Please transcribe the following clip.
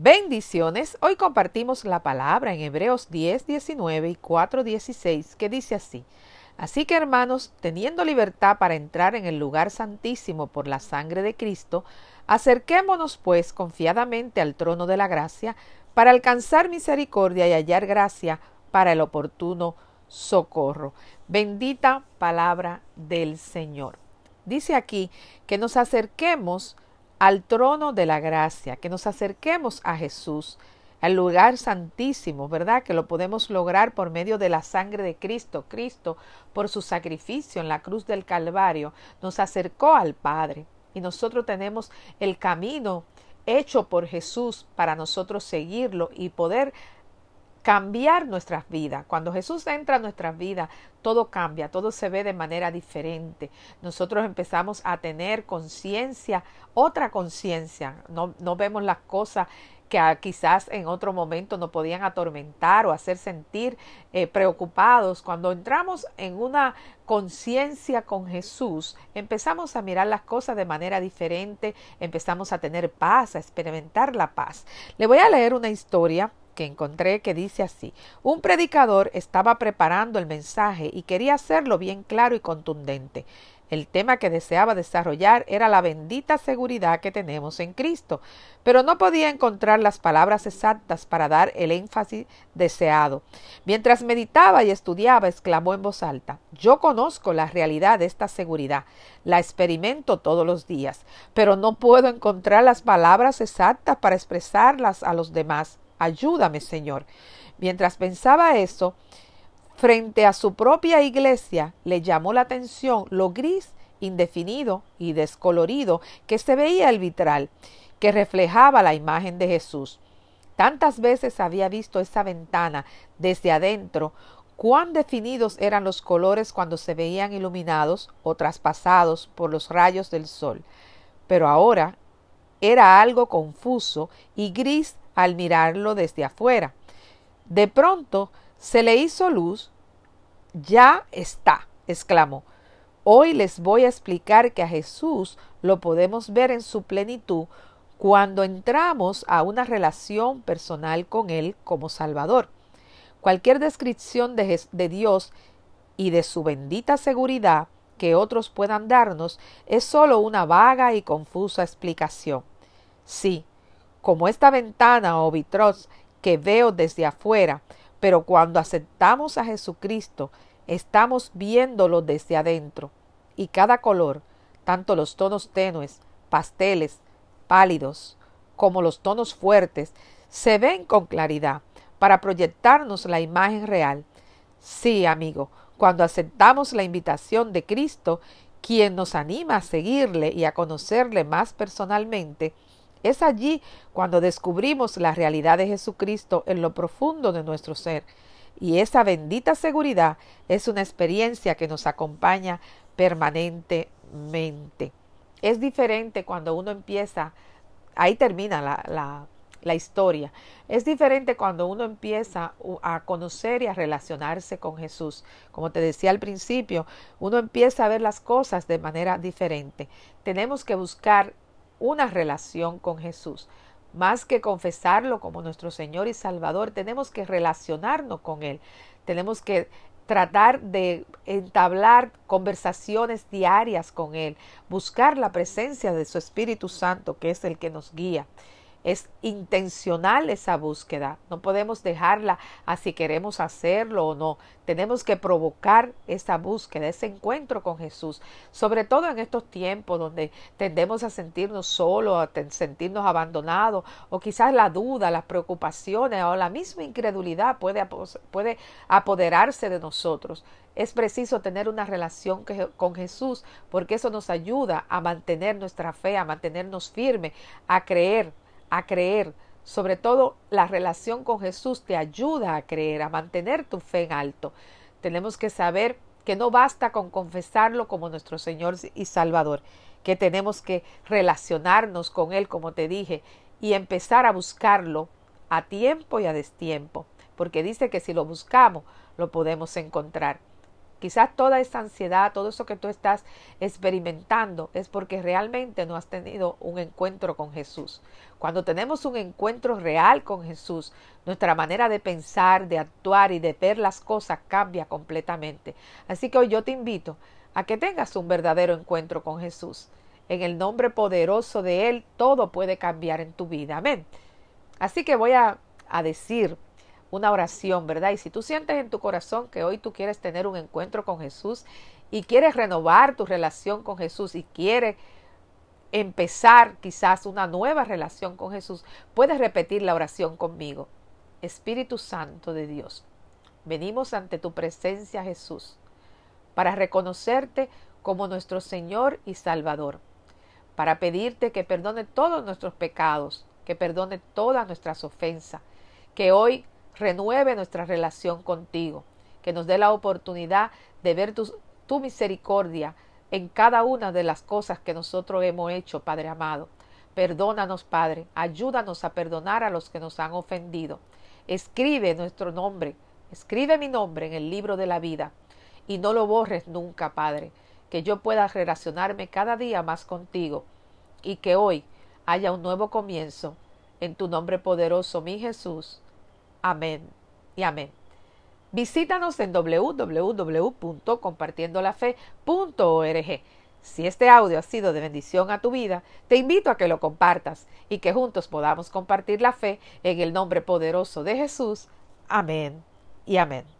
Bendiciones. Hoy compartimos la palabra en Hebreos 10, 19 y 4, 16, que dice así. Así que hermanos, teniendo libertad para entrar en el lugar santísimo por la sangre de Cristo, acerquémonos pues confiadamente al trono de la gracia para alcanzar misericordia y hallar gracia para el oportuno socorro. Bendita palabra del Señor. Dice aquí que nos acerquemos al trono de la gracia, que nos acerquemos a Jesús, al lugar santísimo, ¿verdad? Que lo podemos lograr por medio de la sangre de Cristo. Cristo, por su sacrificio en la cruz del Calvario, nos acercó al Padre. Y nosotros tenemos el camino hecho por Jesús para nosotros seguirlo y poder cambiar nuestras vidas. Cuando Jesús entra a nuestras vidas, todo cambia, todo se ve de manera diferente. Nosotros empezamos a tener conciencia, otra conciencia. No, no vemos las cosas que quizás en otro momento nos podían atormentar o hacer sentir eh, preocupados. Cuando entramos en una conciencia con Jesús, empezamos a mirar las cosas de manera diferente, empezamos a tener paz, a experimentar la paz. Le voy a leer una historia que encontré que dice así un predicador estaba preparando el mensaje y quería hacerlo bien claro y contundente. El tema que deseaba desarrollar era la bendita seguridad que tenemos en Cristo, pero no podía encontrar las palabras exactas para dar el énfasis deseado. Mientras meditaba y estudiaba, exclamó en voz alta Yo conozco la realidad de esta seguridad, la experimento todos los días, pero no puedo encontrar las palabras exactas para expresarlas a los demás. Ayúdame, Señor. Mientras pensaba eso, frente a su propia iglesia le llamó la atención lo gris, indefinido y descolorido que se veía el vitral, que reflejaba la imagen de Jesús. Tantas veces había visto esa ventana desde adentro, cuán definidos eran los colores cuando se veían iluminados o traspasados por los rayos del sol. Pero ahora era algo confuso y gris al mirarlo desde afuera. De pronto se le hizo luz. Ya está, exclamó. Hoy les voy a explicar que a Jesús lo podemos ver en su plenitud cuando entramos a una relación personal con Él como Salvador. Cualquier descripción de, Dios y de su bendita seguridad que otros puedan darnos es sólo una vaga y confusa explicación. Sí, como esta ventana o vitros que veo desde afuera, pero cuando aceptamos a Jesucristo, estamos viéndolo desde adentro. Y cada color, tanto los tonos tenues, pasteles, pálidos, como los tonos fuertes, se ven con claridad para proyectarnos la imagen real. Sí, amigo, cuando aceptamos la invitación de Cristo, quien nos anima a seguirle y a conocerle más personalmente, es allí cuando descubrimos la realidad de Jesucristo en lo profundo de nuestro ser. Y esa bendita seguridad es una experiencia que nos acompaña permanentemente. Es diferente cuando uno empieza, ahí termina la, la, la historia. Es diferente cuando uno empieza a conocer y a relacionarse con Jesús. Como te decía al principio, uno empieza a ver las cosas de manera diferente. Tenemos que buscar una relación con Jesús. Más que confesarlo como nuestro Señor y Salvador, tenemos que relacionarnos con Él. Tenemos que tratar de entablar conversaciones diarias con Él, buscar la presencia de su Espíritu Santo, que es el que nos guía. Es intencional esa búsqueda. No podemos dejarla así queremos hacerlo o no. Tenemos que provocar esa búsqueda, ese encuentro con Jesús. Sobre todo en estos tiempos donde tendemos a sentirnos solos, a sentirnos abandonados, o quizás la duda, las preocupaciones o la misma incredulidad puede, puede apoderarse de nosotros. Es preciso tener una relación con Jesús porque eso nos ayuda a mantener nuestra fe, a mantenernos firmes, a creer a creer. Sobre todo la relación con Jesús te ayuda a creer, a mantener tu fe en alto. Tenemos que saber que no basta con confesarlo como nuestro Señor y Salvador, que tenemos que relacionarnos con Él, como te dije, y empezar a buscarlo a tiempo y a destiempo, porque dice que si lo buscamos, lo podemos encontrar. Quizás toda esa ansiedad, todo eso que tú estás experimentando es porque realmente no has tenido un encuentro con Jesús. Cuando tenemos un encuentro real con Jesús, nuestra manera de pensar, de actuar y de ver las cosas cambia completamente. Así que hoy yo te invito a que tengas un verdadero encuentro con Jesús. En el nombre poderoso de Él, todo puede cambiar en tu vida. Amén. Así que voy a, a decir una oración, ¿verdad? Y si tú sientes en tu corazón que hoy tú quieres tener un encuentro con Jesús y quieres renovar tu relación con Jesús y quieres empezar quizás una nueva relación con Jesús, puedes repetir la oración conmigo. Espíritu Santo de Dios, venimos ante tu presencia Jesús para reconocerte como nuestro Señor y Salvador, para pedirte que perdone todos nuestros pecados, que perdone todas nuestras ofensas, que hoy renueve nuestra relación contigo, que nos dé la oportunidad de ver tu, misericordia en cada una de las cosas que nosotros hemos hecho, Padre amado. Perdónanos, Padre, ayúdanos a perdonar a los que nos han ofendido. Escribe nuestro nombre, escribe mi nombre en el libro de la vida y no lo borres nunca, Padre, que yo pueda relacionarme cada día más contigo y que hoy haya un nuevo comienzo. En tu nombre poderoso, mi Jesús. Amén y amén. Visítanos en www.compartiendolafe.org. Si este audio ha sido de bendición a tu vida, te invito a que lo compartas y que juntos podamos compartir la fe en el nombre poderoso de Jesús. Amén y amén.